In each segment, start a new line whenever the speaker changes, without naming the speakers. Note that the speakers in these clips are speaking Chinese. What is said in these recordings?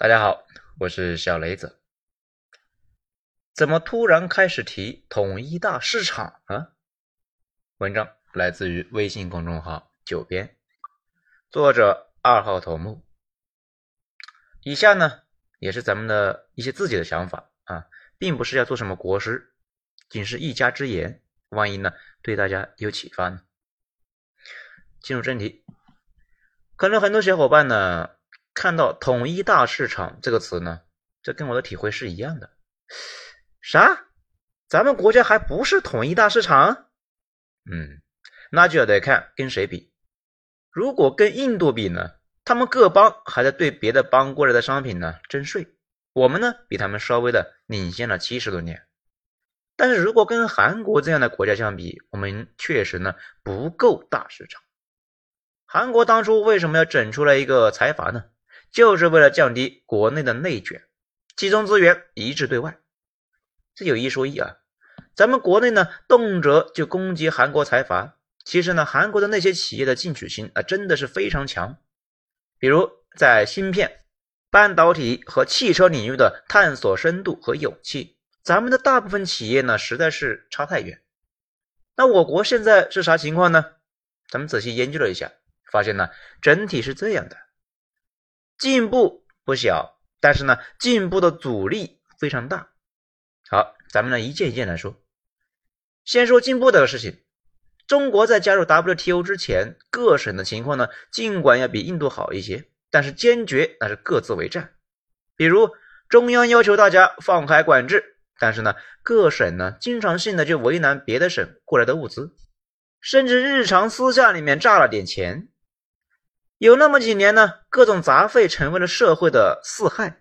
大家好，我是小雷子。怎么突然开始提统一大市场啊？文章来自于微信公众号“九编”，作者二号头目。以下呢，也是咱们的一些自己的想法啊，并不是要做什么国师，仅是一家之言。万一呢，对大家有启发呢？进入正题，可能很多小伙伴呢。看到“统一大市场”这个词呢，这跟我的体会是一样的。啥？咱们国家还不是统一大市场？嗯，那就要得看跟谁比。如果跟印度比呢，他们各邦还在对别的邦过来的商品呢征税，我们呢比他们稍微的领先了七十多年。但是如果跟韩国这样的国家相比，我们确实呢不够大市场。韩国当初为什么要整出来一个财阀呢？就是为了降低国内的内卷，集中资源，一致对外。这有一说一啊，咱们国内呢，动辄就攻击韩国财阀。其实呢，韩国的那些企业的进取心啊，真的是非常强。比如在芯片、半导体和汽车领域的探索深度和勇气，咱们的大部分企业呢，实在是差太远。那我国现在是啥情况呢？咱们仔细研究了一下，发现呢，整体是这样的。进步不小，但是呢，进步的阻力非常大。好，咱们呢一件一件来说。先说进步的事情。中国在加入 WTO 之前，各省的情况呢，尽管要比印度好一些，但是坚决那是各自为战。比如中央要求大家放开管制，但是呢，各省呢经常性的就为难别的省过来的物资，甚至日常私下里面榨了点钱。有那么几年呢，各种杂费成为了社会的四害。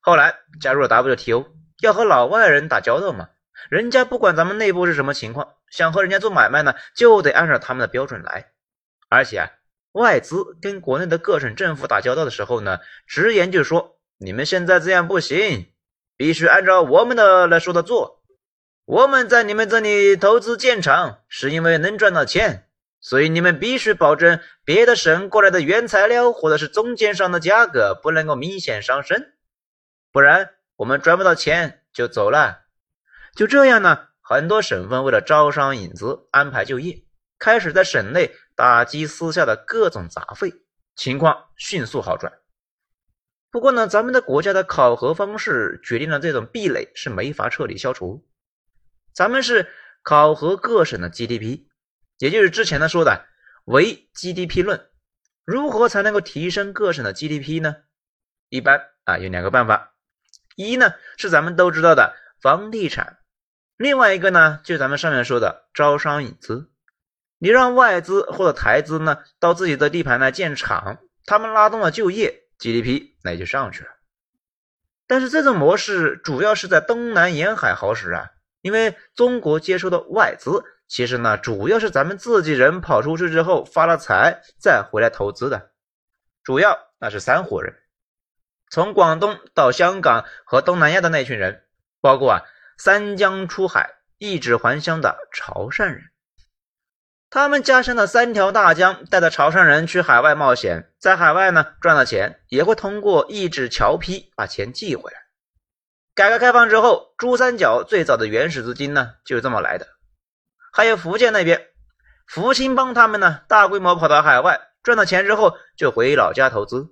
后来加入了 WTO，要和老外人打交道嘛，人家不管咱们内部是什么情况，想和人家做买卖呢，就得按照他们的标准来。而且啊，外资跟国内的各省政府打交道的时候呢，直言就说：“你们现在这样不行，必须按照我们的来说的做。我们在你们这里投资建厂，是因为能赚到钱。”所以你们必须保证别的省过来的原材料或者是中间商的价格不能够明显上升，不然我们赚不到钱就走了。就这样呢，很多省份为了招商引资、安排就业，开始在省内打击私下的各种杂费，情况迅速好转。不过呢，咱们的国家的考核方式决定了这种壁垒是没法彻底消除。咱们是考核各省的 GDP。也就是之前呢说的唯 GDP 论，如何才能够提升各省的 GDP 呢？一般啊有两个办法，一呢是咱们都知道的房地产，另外一个呢就是咱们上面说的招商引资。你让外资或者台资呢到自己的地盘来建厂，他们拉动了就业，GDP 那也就上去了。但是这种模式主要是在东南沿海好使啊，因为中国接收的外资。其实呢，主要是咱们自己人跑出去之后发了财，再回来投资的，主要那是三伙人，从广东到香港和东南亚的那群人，包括啊三江出海一指还乡的潮汕人，他们家乡的三条大江带着潮汕人去海外冒险，在海外呢赚了钱，也会通过一纸侨批把钱寄回来。改革开放之后，珠三角最早的原始资金呢就是这么来的。还有福建那边，福清帮他们呢，大规模跑到海外赚到钱之后，就回老家投资。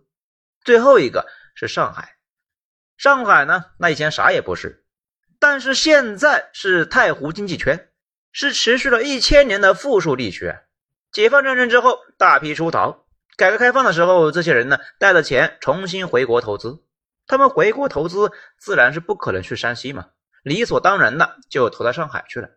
最后一个是上海，上海呢，那以前啥也不是，但是现在是太湖经济圈，是持续了一千年的富庶地区。解放战争之后，大批出逃；改革开放的时候，这些人呢，带着钱重新回国投资。他们回国投资，自然是不可能去山西嘛，理所当然的就投到上海去了。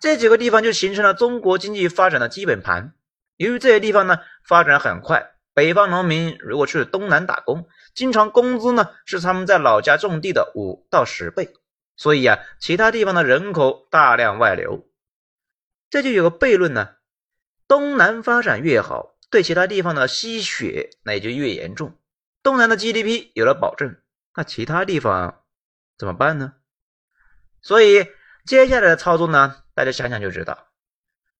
这几个地方就形成了中国经济发展的基本盘。由于这些地方呢发展很快，北方农民如果去东南打工，经常工资呢是他们在老家种地的五到十倍，所以啊，其他地方的人口大量外流。这就有个悖论呢：东南发展越好，对其他地方的吸血那也就越严重。东南的 GDP 有了保证，那其他地方怎么办呢？所以接下来的操作呢？大家想想就知道，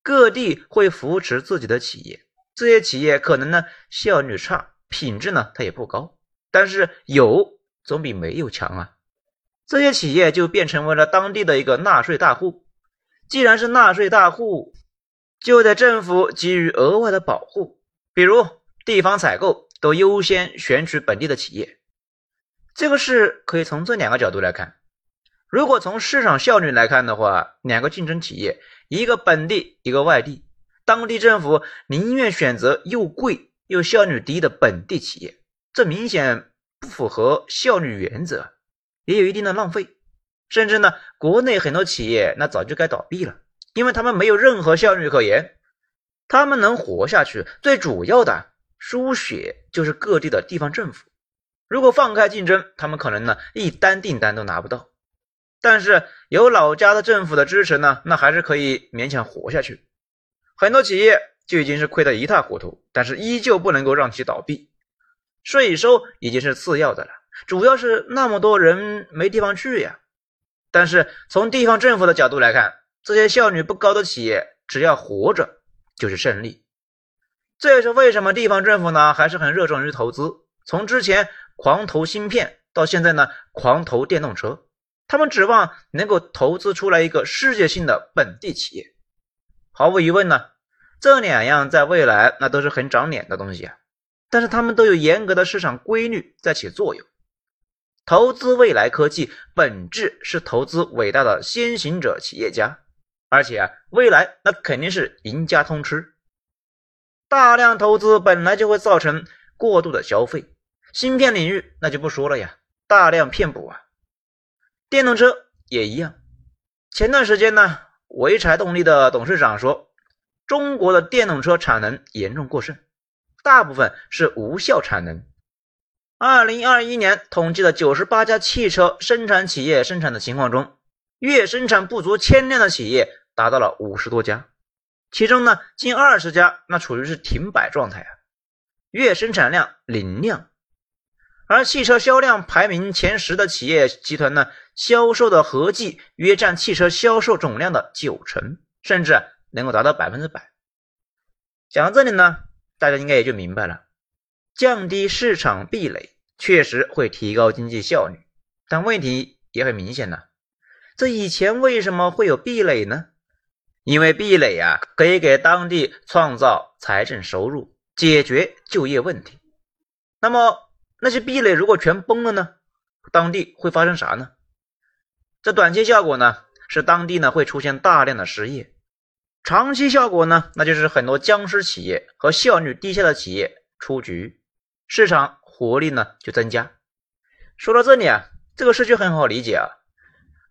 各地会扶持自己的企业，这些企业可能呢效率差，品质呢它也不高，但是有总比没有强啊。这些企业就变成为了当地的一个纳税大户。既然是纳税大户，就得政府给予额外的保护，比如地方采购都优先选取本地的企业。这个事可以从这两个角度来看。如果从市场效率来看的话，两个竞争企业，一个本地，一个外地，当地政府宁愿选择又贵又效率低的本地企业，这明显不符合效率原则，也有一定的浪费。甚至呢，国内很多企业那早就该倒闭了，因为他们没有任何效率可言。他们能活下去，最主要的输血就是各地的地方政府。如果放开竞争，他们可能呢一单订单都拿不到。但是有老家的政府的支持呢，那还是可以勉强活下去。很多企业就已经是亏得一塌糊涂，但是依旧不能够让其倒闭。税收已经是次要的了，主要是那么多人没地方去呀。但是从地方政府的角度来看，这些效率不高的企业只要活着就是胜利。这也是为什么地方政府呢还是很热衷于投资，从之前。狂投芯片，到现在呢，狂投电动车，他们指望能够投资出来一个世界性的本地企业。毫无疑问呢，这两样在未来那都是很长脸的东西啊。但是他们都有严格的市场规律在起作用。投资未来科技，本质是投资伟大的先行者企业家，而且啊，未来那肯定是赢家通吃。大量投资本来就会造成过度的消费。芯片领域那就不说了呀，大量骗补啊。电动车也一样。前段时间呢，潍柴动力的董事长说，中国的电动车产能严重过剩，大部分是无效产能。二零二一年统计的九十八家汽车生产企业生产的情况中，月生产不足千辆的企业达到了五十多家，其中呢，近二十家那处于是停摆状态啊，月生产量零辆。而汽车销量排名前十的企业集团呢，销售的合计约占汽车销售总量的九成，甚至能够达到百分之百。讲到这里呢，大家应该也就明白了，降低市场壁垒确实会提高经济效率，但问题也很明显呢。这以前为什么会有壁垒呢？因为壁垒啊，可以给当地创造财政收入，解决就业问题。那么。那些壁垒如果全崩了呢？当地会发生啥呢？这短期效果呢，是当地呢会出现大量的失业；长期效果呢，那就是很多僵尸企业和效率低下的企业出局，市场活力呢就增加。说到这里啊，这个事就很好理解啊。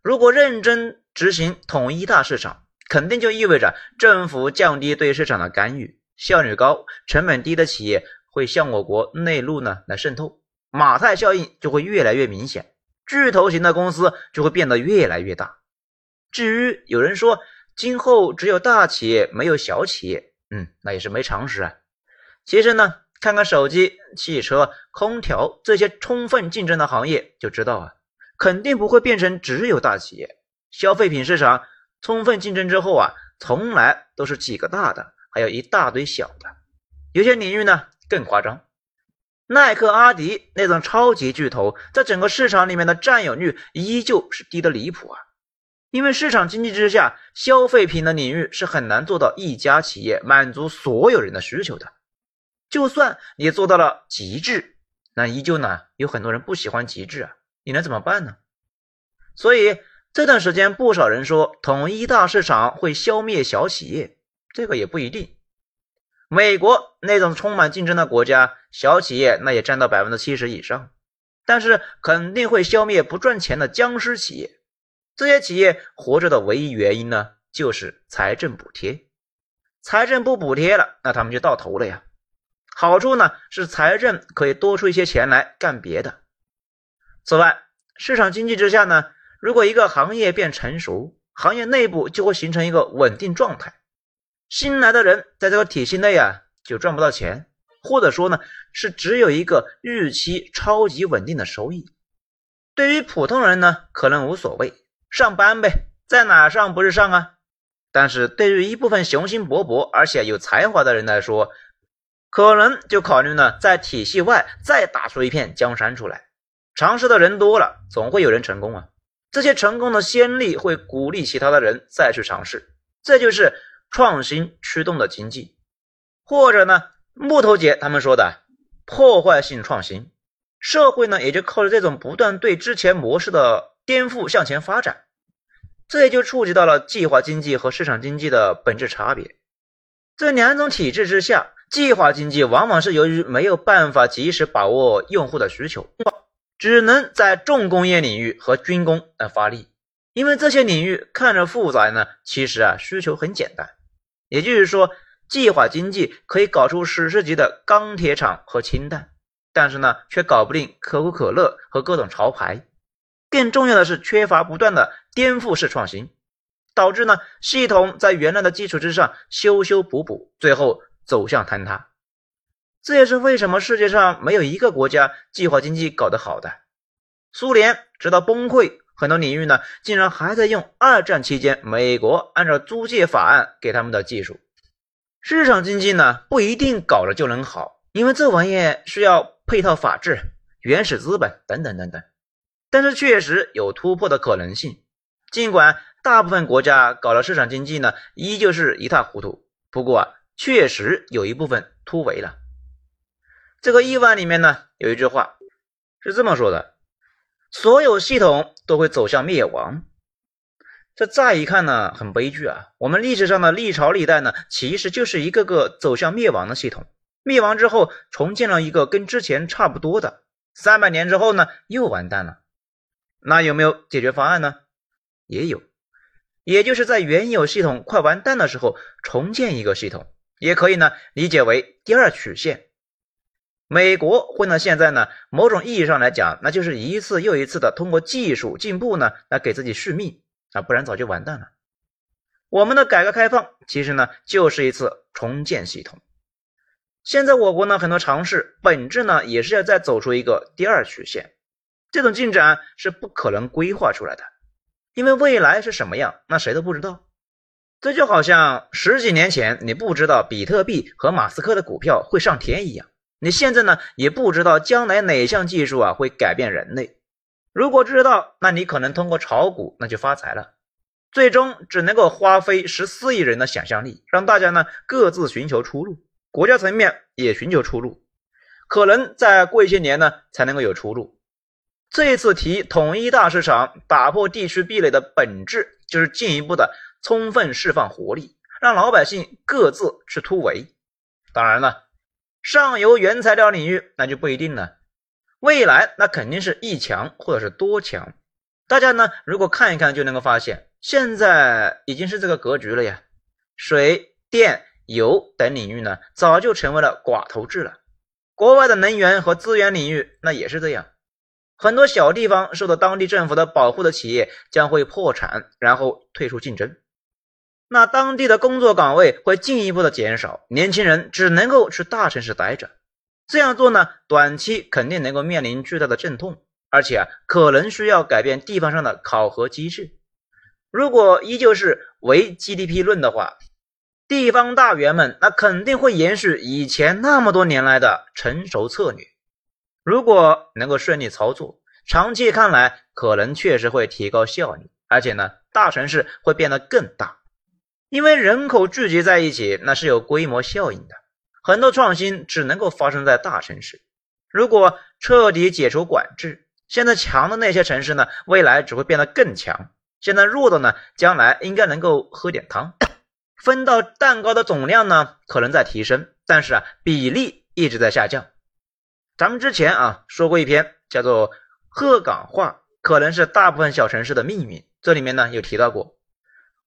如果认真执行统一大市场，肯定就意味着政府降低对市场的干预，效率高、成本低的企业会向我国内陆呢来渗透。马太效应就会越来越明显，巨头型的公司就会变得越来越大。至于有人说今后只有大企业没有小企业，嗯，那也是没常识啊。其实呢，看看手机、汽车、空调这些充分竞争的行业就知道啊，肯定不会变成只有大企业。消费品市场充分竞争之后啊，从来都是几个大的，还有一大堆小的。有些领域呢更夸张。耐克、阿迪那种超级巨头，在整个市场里面的占有率依旧是低的离谱啊！因为市场经济之下，消费品的领域是很难做到一家企业满足所有人的需求的。就算你做到了极致，那依旧呢有很多人不喜欢极致啊！你能怎么办呢？所以这段时间，不少人说统一大市场会消灭小企业，这个也不一定。美国那种充满竞争的国家，小企业那也占到百分之七十以上，但是肯定会消灭不赚钱的僵尸企业。这些企业活着的唯一原因呢，就是财政补贴。财政不补贴了，那他们就到头了呀。好处呢是财政可以多出一些钱来干别的。此外，市场经济之下呢，如果一个行业变成熟，行业内部就会形成一个稳定状态。新来的人在这个体系内啊，就赚不到钱，或者说呢，是只有一个日期超级稳定的收益。对于普通人呢，可能无所谓，上班呗，在哪上不是上啊？但是对于一部分雄心勃勃而且有才华的人来说，可能就考虑呢，在体系外再打出一片江山出来。尝试的人多了，总会有人成功啊。这些成功的先例会鼓励其他的人再去尝试，这就是创新驱动的经济，或者呢，木头姐他们说的破坏性创新。社会呢，也就靠着这种不断对之前模式的颠覆向前发展。这也就触及到了计划经济和市场经济的本质差别。这两种体制之下，计划经济往往是由于没有办法及时把握用户的需求，只能在重工业领域和军工来发力。因为这些领域看着复杂呢，其实啊需求很简单。也就是说，计划经济可以搞出史诗级的钢铁厂和氢弹，但是呢，却搞不定可口可乐和各种潮牌。更重要的是，缺乏不断的颠覆式创新，导致呢系统在原来的基础之上修修补补，最后走向坍塌。这也是为什么世界上没有一个国家计划经济搞得好的。苏联直到崩溃，很多领域呢竟然还在用二战期间美国按照租借法案给他们的技术。市场经济呢不一定搞了就能好，因为这玩意需要配套法治、原始资本等等等等。但是确实有突破的可能性，尽管大部分国家搞了市场经济呢，依旧是一塌糊涂。不过啊，确实有一部分突围了。这个亿万里面呢，有一句话是这么说的：所有系统都会走向灭亡。这乍一看呢，很悲剧啊。我们历史上的历朝历代呢，其实就是一个个走向灭亡的系统。灭亡之后，重建了一个跟之前差不多的。三百年之后呢，又完蛋了。那有没有解决方案呢？也有，也就是在原有系统快完蛋的时候重建一个系统，也可以呢理解为第二曲线。美国混到现在呢，某种意义上来讲，那就是一次又一次的通过技术进步呢来给自己续命啊，不然早就完蛋了。我们的改革开放其实呢就是一次重建系统。现在我国呢很多尝试，本质呢也是要再走出一个第二曲线。这种进展是不可能规划出来的，因为未来是什么样，那谁都不知道。这就好像十几年前你不知道比特币和马斯克的股票会上天一样，你现在呢也不知道将来哪项技术啊会改变人类。如果知道，那你可能通过炒股那就发财了。最终只能够花费十四亿人的想象力，让大家呢各自寻求出路，国家层面也寻求出路，可能再过一些年呢才能够有出路。这次提统一大市场，打破地区壁垒的本质，就是进一步的充分释放活力，让老百姓各自去突围。当然了，上游原材料领域那就不一定了。未来那肯定是一强或者是多强。大家呢如果看一看就能够发现，现在已经是这个格局了呀。水电油等领域呢早就成为了寡头制了。国外的能源和资源领域那也是这样。很多小地方受到当地政府的保护的企业将会破产，然后退出竞争。那当地的工作岗位会进一步的减少，年轻人只能够去大城市待着。这样做呢，短期肯定能够面临巨大的阵痛，而且啊，可能需要改变地方上的考核机制。如果依旧是唯 GDP 论的话，地方大员们那肯定会延续以前那么多年来的成熟策略。如果能够顺利操作，长期看来可能确实会提高效率，而且呢，大城市会变得更大，因为人口聚集在一起，那是有规模效应的。很多创新只能够发生在大城市。如果彻底解除管制，现在强的那些城市呢，未来只会变得更强；现在弱的呢，将来应该能够喝点汤。分到蛋糕的总量呢，可能在提升，但是啊，比例一直在下降。咱们之前啊说过一篇叫做“鹤岗化”，可能是大部分小城市的命运。这里面呢有提到过，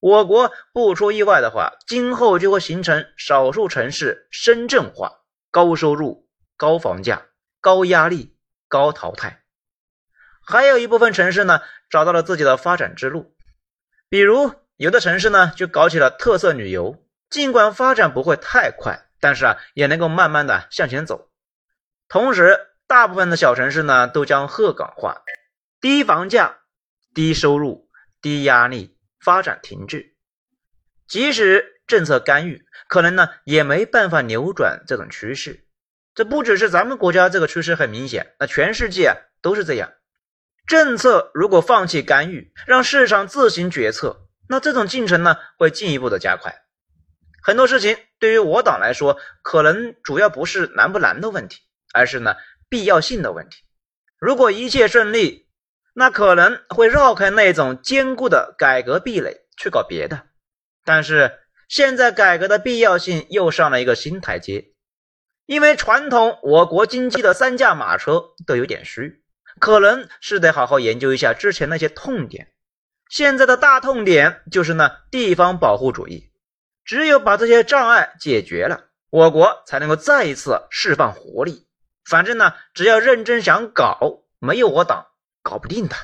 我国不出意外的话，今后就会形成少数城市深圳化，高收入、高房价、高压力、高淘汰。还有一部分城市呢找到了自己的发展之路，比如有的城市呢就搞起了特色旅游，尽管发展不会太快，但是啊也能够慢慢的向前走。同时，大部分的小城市呢都将鹤岗化，低房价、低收入、低压力，发展停滞。即使政策干预，可能呢也没办法扭转这种趋势。这不只是咱们国家这个趋势很明显，那全世界啊都是这样。政策如果放弃干预，让市场自行决策，那这种进程呢会进一步的加快。很多事情对于我党来说，可能主要不是难不难的问题，而是呢必要性的问题。如果一切顺利，那可能会绕开那种坚固的改革壁垒去搞别的。但是现在改革的必要性又上了一个新台阶。因为传统我国经济的三驾马车都有点虚，可能是得好好研究一下之前那些痛点。现在的大痛点就是呢地方保护主义，只有把这些障碍解决了，我国才能够再一次释放活力。反正呢，只要认真想搞，没有我党搞不定的。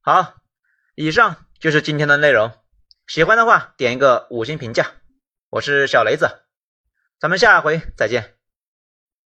好，以上就是今天的内容，喜欢的话点一个五星评价。我是小雷子。咱们下回再见。